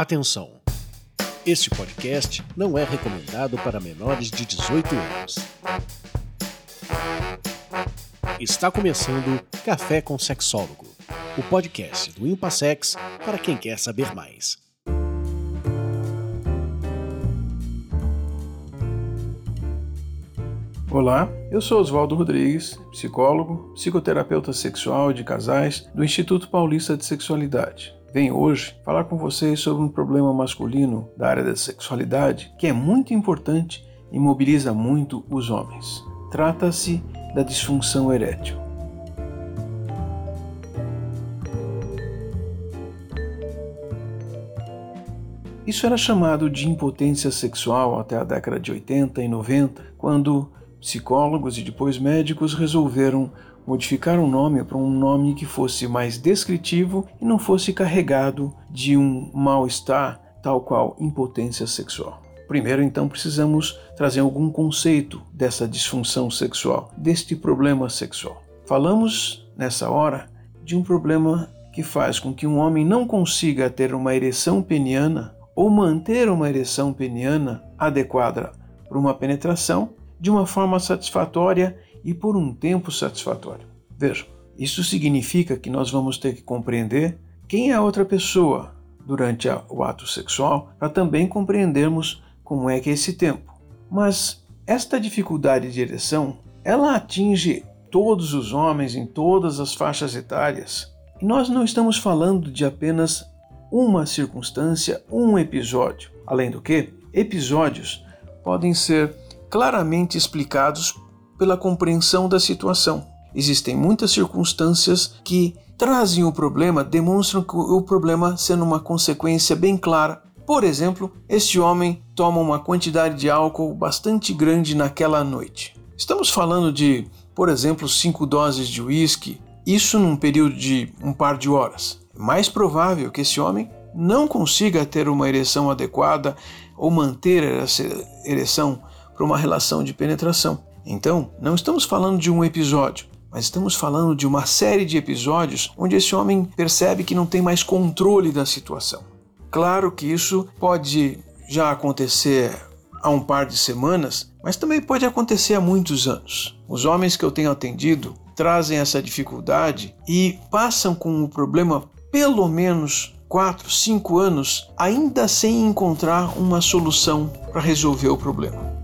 Atenção! Este podcast não é recomendado para menores de 18 anos. Está começando Café com Sexólogo, o podcast do Impassex para quem quer saber mais. Olá, eu sou Oswaldo Rodrigues, psicólogo, psicoterapeuta sexual de casais do Instituto Paulista de Sexualidade. Venho hoje falar com vocês sobre um problema masculino da área da sexualidade que é muito importante e mobiliza muito os homens. Trata-se da disfunção erétil. Isso era chamado de impotência sexual até a década de 80 e 90, quando psicólogos e depois médicos resolveram modificar o nome para um nome que fosse mais descritivo e não fosse carregado de um mal-estar tal qual impotência sexual. Primeiro, então, precisamos trazer algum conceito dessa disfunção sexual, deste problema sexual. Falamos nessa hora de um problema que faz com que um homem não consiga ter uma ereção peniana ou manter uma ereção peniana adequada para uma penetração de uma forma satisfatória e por um tempo satisfatório. Vejam, isso significa que nós vamos ter que compreender quem é a outra pessoa durante o ato sexual para também compreendermos como é que é esse tempo. Mas esta dificuldade de ereção, ela atinge todos os homens em todas as faixas etárias. E nós não estamos falando de apenas uma circunstância, um episódio. Além do que, episódios podem ser claramente explicados pela compreensão da situação. Existem muitas circunstâncias que trazem o problema, demonstram o problema sendo uma consequência bem clara. Por exemplo, este homem toma uma quantidade de álcool bastante grande naquela noite. Estamos falando de, por exemplo, cinco doses de uísque, isso num período de um par de horas. É mais provável que esse homem não consiga ter uma ereção adequada ou manter essa ereção para uma relação de penetração. Então, não estamos falando de um episódio, mas estamos falando de uma série de episódios onde esse homem percebe que não tem mais controle da situação. Claro que isso pode já acontecer há um par de semanas, mas também pode acontecer há muitos anos. Os homens que eu tenho atendido trazem essa dificuldade e passam com o problema pelo menos 4, 5 anos, ainda sem encontrar uma solução para resolver o problema.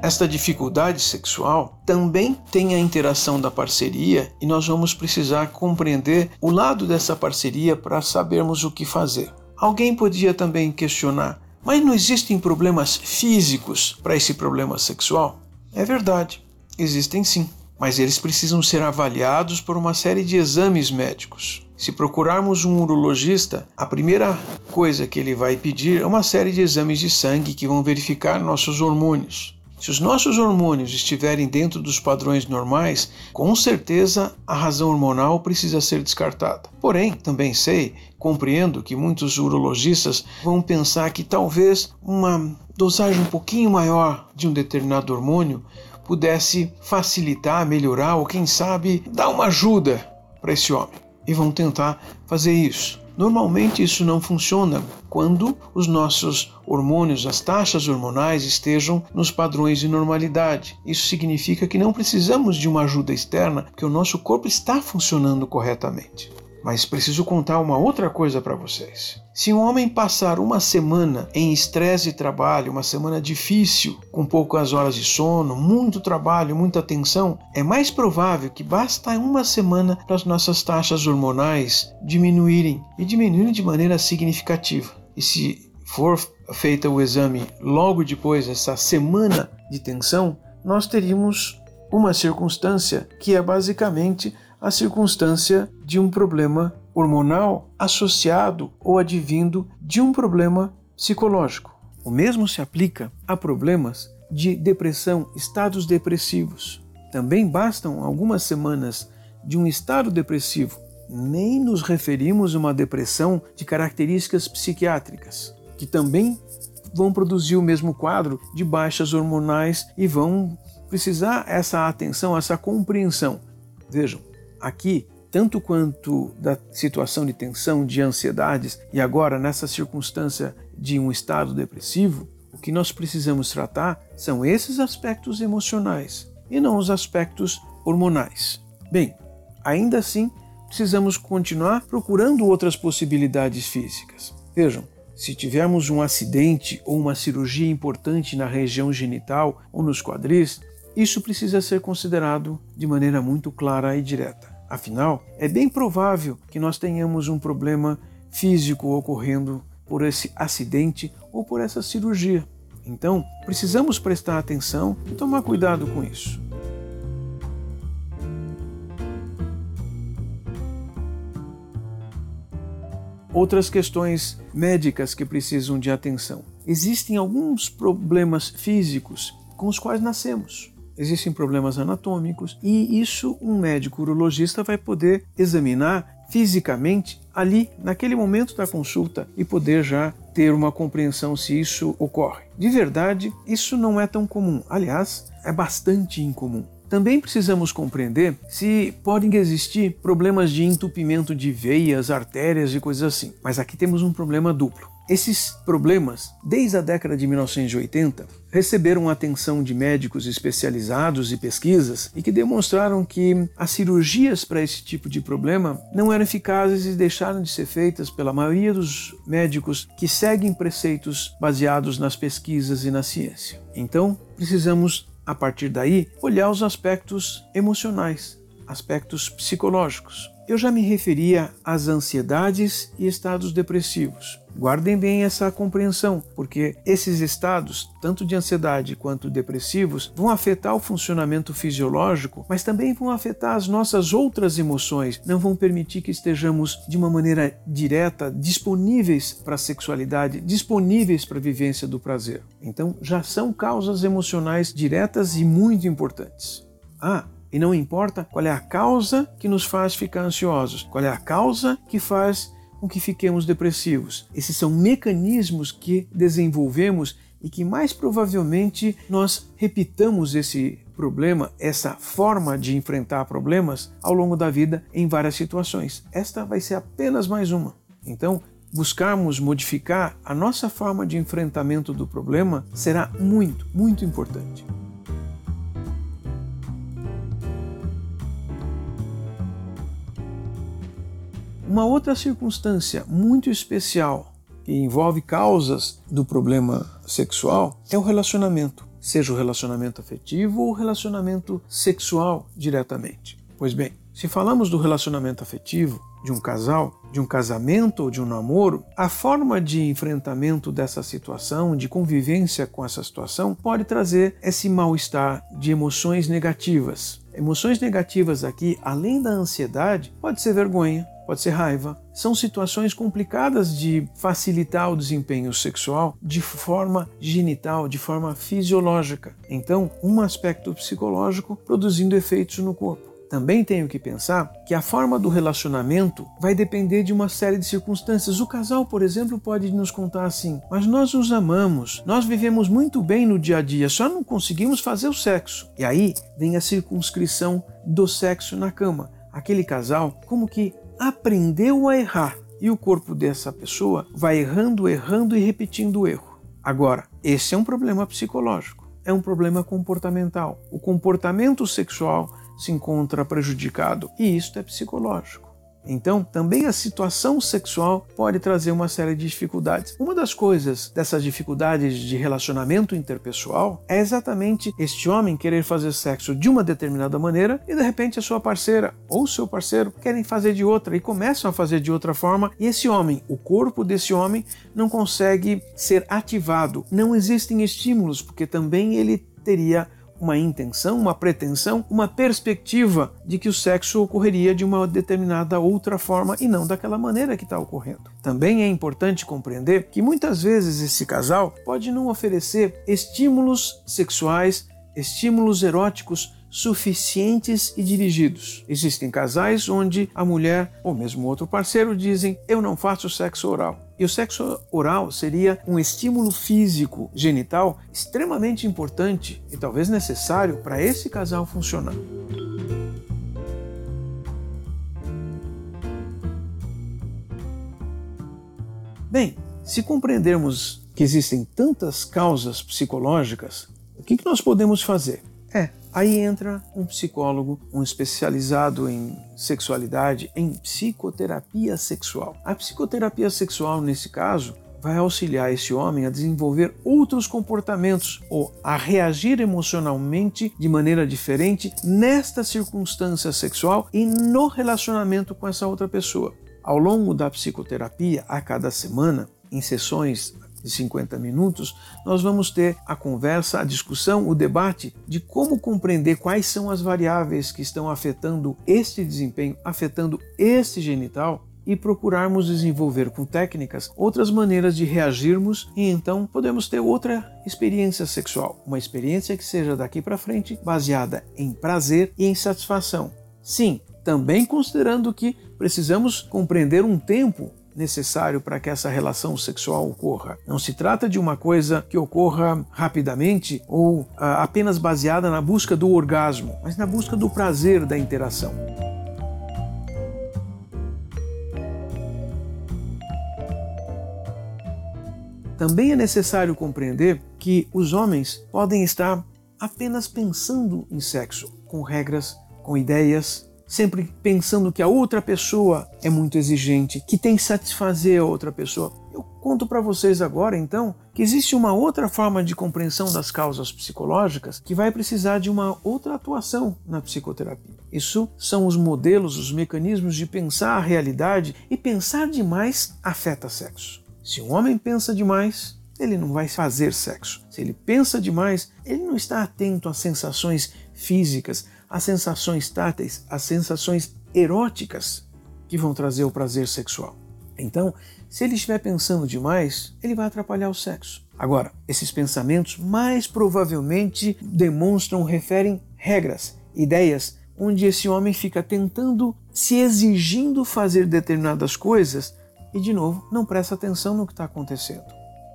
Esta dificuldade sexual também tem a interação da parceria e nós vamos precisar compreender o lado dessa parceria para sabermos o que fazer. Alguém podia também questionar: mas não existem problemas físicos para esse problema sexual? É verdade, existem sim, mas eles precisam ser avaliados por uma série de exames médicos. Se procurarmos um urologista, a primeira coisa que ele vai pedir é uma série de exames de sangue que vão verificar nossos hormônios. Se os nossos hormônios estiverem dentro dos padrões normais, com certeza a razão hormonal precisa ser descartada. Porém, também sei, compreendo que muitos urologistas vão pensar que talvez uma dosagem um pouquinho maior de um determinado hormônio pudesse facilitar, melhorar ou quem sabe dar uma ajuda para esse homem e vão tentar fazer isso. Normalmente isso não funciona quando os nossos hormônios, as taxas hormonais estejam nos padrões de normalidade. Isso significa que não precisamos de uma ajuda externa, porque o nosso corpo está funcionando corretamente. Mas preciso contar uma outra coisa para vocês. Se um homem passar uma semana em estresse de trabalho, uma semana difícil, com poucas horas de sono, muito trabalho, muita tensão, é mais provável que basta uma semana para as nossas taxas hormonais diminuírem e diminuírem de maneira significativa. E se for feito o exame logo depois dessa semana de tensão, nós teríamos uma circunstância que é basicamente a circunstância de um problema hormonal associado ou advindo de um problema psicológico. O mesmo se aplica a problemas de depressão, estados depressivos. Também bastam algumas semanas de um estado depressivo. Nem nos referimos a uma depressão de características psiquiátricas, que também vão produzir o mesmo quadro de baixas hormonais e vão precisar essa atenção, essa compreensão Vejam, aqui, tanto quanto da situação de tensão, de ansiedades, e agora nessa circunstância de um estado depressivo, o que nós precisamos tratar são esses aspectos emocionais e não os aspectos hormonais. Bem, ainda assim, precisamos continuar procurando outras possibilidades físicas. Vejam, se tivermos um acidente ou uma cirurgia importante na região genital ou nos quadris, isso precisa ser considerado de maneira muito clara e direta. Afinal, é bem provável que nós tenhamos um problema físico ocorrendo por esse acidente ou por essa cirurgia. Então, precisamos prestar atenção e tomar cuidado com isso. Outras questões médicas que precisam de atenção. Existem alguns problemas físicos com os quais nascemos. Existem problemas anatômicos e isso um médico urologista vai poder examinar fisicamente ali, naquele momento da consulta, e poder já ter uma compreensão se isso ocorre. De verdade, isso não é tão comum. Aliás, é bastante incomum. Também precisamos compreender se podem existir problemas de entupimento de veias, artérias e coisas assim. Mas aqui temos um problema duplo. Esses problemas, desde a década de 1980, receberam atenção de médicos especializados e pesquisas e que demonstraram que as cirurgias para esse tipo de problema não eram eficazes e deixaram de ser feitas pela maioria dos médicos que seguem preceitos baseados nas pesquisas e na ciência. Então, precisamos, a partir daí, olhar os aspectos emocionais, aspectos psicológicos. Eu já me referia às ansiedades e estados depressivos. Guardem bem essa compreensão, porque esses estados, tanto de ansiedade quanto depressivos, vão afetar o funcionamento fisiológico, mas também vão afetar as nossas outras emoções, não vão permitir que estejamos de uma maneira direta disponíveis para a sexualidade, disponíveis para a vivência do prazer. Então, já são causas emocionais diretas e muito importantes. Ah, e não importa qual é a causa que nos faz ficar ansiosos, qual é a causa que faz com que fiquemos depressivos. Esses são mecanismos que desenvolvemos e que mais provavelmente nós repitamos esse problema, essa forma de enfrentar problemas ao longo da vida em várias situações. Esta vai ser apenas mais uma. Então, buscarmos modificar a nossa forma de enfrentamento do problema será muito, muito importante. Uma outra circunstância muito especial que envolve causas do problema sexual é o relacionamento, seja o relacionamento afetivo ou o relacionamento sexual diretamente. Pois bem, se falamos do relacionamento afetivo de um casal, de um casamento ou de um namoro, a forma de enfrentamento dessa situação, de convivência com essa situação, pode trazer esse mal-estar de emoções negativas. Emoções negativas aqui, além da ansiedade, pode ser vergonha, pode ser raiva. São situações complicadas de facilitar o desempenho sexual de forma genital, de forma fisiológica. Então, um aspecto psicológico produzindo efeitos no corpo. Também tenho que pensar que a forma do relacionamento vai depender de uma série de circunstâncias. O casal, por exemplo, pode nos contar assim: Mas nós nos amamos, nós vivemos muito bem no dia a dia, só não conseguimos fazer o sexo. E aí vem a circunscrição do sexo na cama. Aquele casal, como que aprendeu a errar e o corpo dessa pessoa vai errando, errando e repetindo o erro. Agora, esse é um problema psicológico, é um problema comportamental. O comportamento sexual se encontra prejudicado e isto é psicológico. Então, também a situação sexual pode trazer uma série de dificuldades. Uma das coisas dessas dificuldades de relacionamento interpessoal é exatamente este homem querer fazer sexo de uma determinada maneira e de repente a sua parceira ou seu parceiro querem fazer de outra e começam a fazer de outra forma e esse homem, o corpo desse homem não consegue ser ativado. Não existem estímulos porque também ele teria uma intenção, uma pretensão, uma perspectiva de que o sexo ocorreria de uma determinada outra forma e não daquela maneira que está ocorrendo. Também é importante compreender que muitas vezes esse casal pode não oferecer estímulos sexuais, estímulos eróticos suficientes e dirigidos. Existem casais onde a mulher ou mesmo outro parceiro dizem: Eu não faço sexo oral. E o sexo oral seria um estímulo físico genital extremamente importante e talvez necessário para esse casal funcionar. Bem, se compreendermos que existem tantas causas psicológicas, o que nós podemos fazer? É aí entra um psicólogo, um especializado em sexualidade, em psicoterapia sexual. A psicoterapia sexual, nesse caso, vai auxiliar esse homem a desenvolver outros comportamentos ou a reagir emocionalmente de maneira diferente nesta circunstância sexual e no relacionamento com essa outra pessoa. Ao longo da psicoterapia, a cada semana, em sessões de 50 minutos, nós vamos ter a conversa, a discussão, o debate de como compreender quais são as variáveis que estão afetando este desempenho, afetando este genital e procurarmos desenvolver com técnicas outras maneiras de reagirmos e então podemos ter outra experiência sexual, uma experiência que seja daqui para frente baseada em prazer e em satisfação. Sim, também considerando que precisamos compreender um tempo necessário para que essa relação sexual ocorra. Não se trata de uma coisa que ocorra rapidamente ou uh, apenas baseada na busca do orgasmo, mas na busca do prazer da interação. Também é necessário compreender que os homens podem estar apenas pensando em sexo, com regras, com ideias, sempre pensando que a outra pessoa é muito exigente, que tem que satisfazer a outra pessoa. Eu conto para vocês agora, então, que existe uma outra forma de compreensão das causas psicológicas que vai precisar de uma outra atuação na psicoterapia. Isso são os modelos, os mecanismos de pensar a realidade e pensar demais afeta sexo. Se um homem pensa demais, ele não vai fazer sexo. Se ele pensa demais, ele não está atento às sensações físicas, às sensações táteis, às sensações eróticas que vão trazer o prazer sexual. Então, se ele estiver pensando demais, ele vai atrapalhar o sexo. Agora, esses pensamentos mais provavelmente demonstram, referem regras, ideias, onde esse homem fica tentando, se exigindo fazer determinadas coisas e, de novo, não presta atenção no que está acontecendo.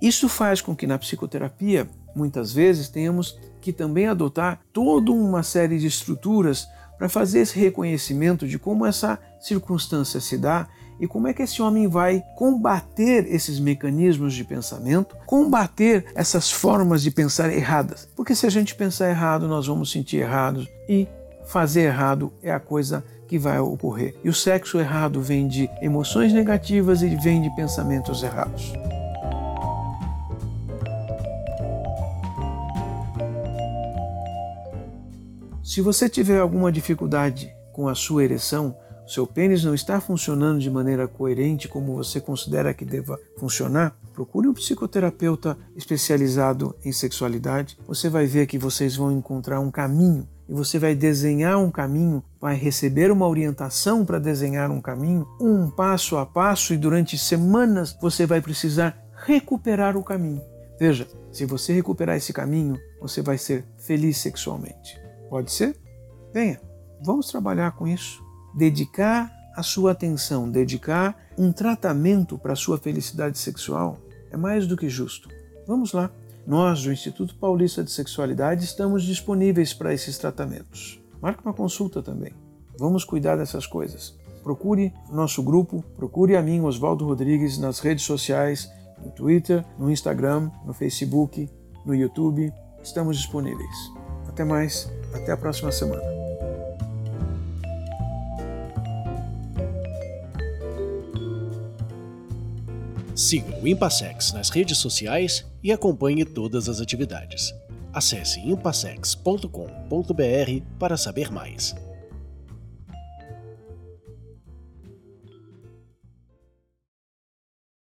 Isso faz com que na psicoterapia, muitas vezes, tenhamos que também adotar toda uma série de estruturas para fazer esse reconhecimento de como essa circunstância se dá e como é que esse homem vai combater esses mecanismos de pensamento, combater essas formas de pensar erradas. Porque se a gente pensar errado, nós vamos sentir errados e fazer errado é a coisa que vai ocorrer. E o sexo errado vem de emoções negativas e vem de pensamentos errados. Se você tiver alguma dificuldade com a sua ereção, seu pênis não está funcionando de maneira coerente como você considera que deva funcionar, procure um psicoterapeuta especializado em sexualidade. Você vai ver que vocês vão encontrar um caminho e você vai desenhar um caminho, vai receber uma orientação para desenhar um caminho, um passo a passo, e durante semanas você vai precisar recuperar o caminho. Veja, se você recuperar esse caminho, você vai ser feliz sexualmente. Pode ser? Venha, vamos trabalhar com isso. Dedicar a sua atenção, dedicar um tratamento para a sua felicidade sexual é mais do que justo. Vamos lá. Nós, do Instituto Paulista de Sexualidade, estamos disponíveis para esses tratamentos. Marque uma consulta também. Vamos cuidar dessas coisas. Procure nosso grupo, procure a mim, Oswaldo Rodrigues, nas redes sociais, no Twitter, no Instagram, no Facebook, no YouTube. Estamos disponíveis. Até mais, até a próxima semana. Siga o Impassex nas redes sociais e acompanhe todas as atividades. Acesse impassex.com.br para saber mais.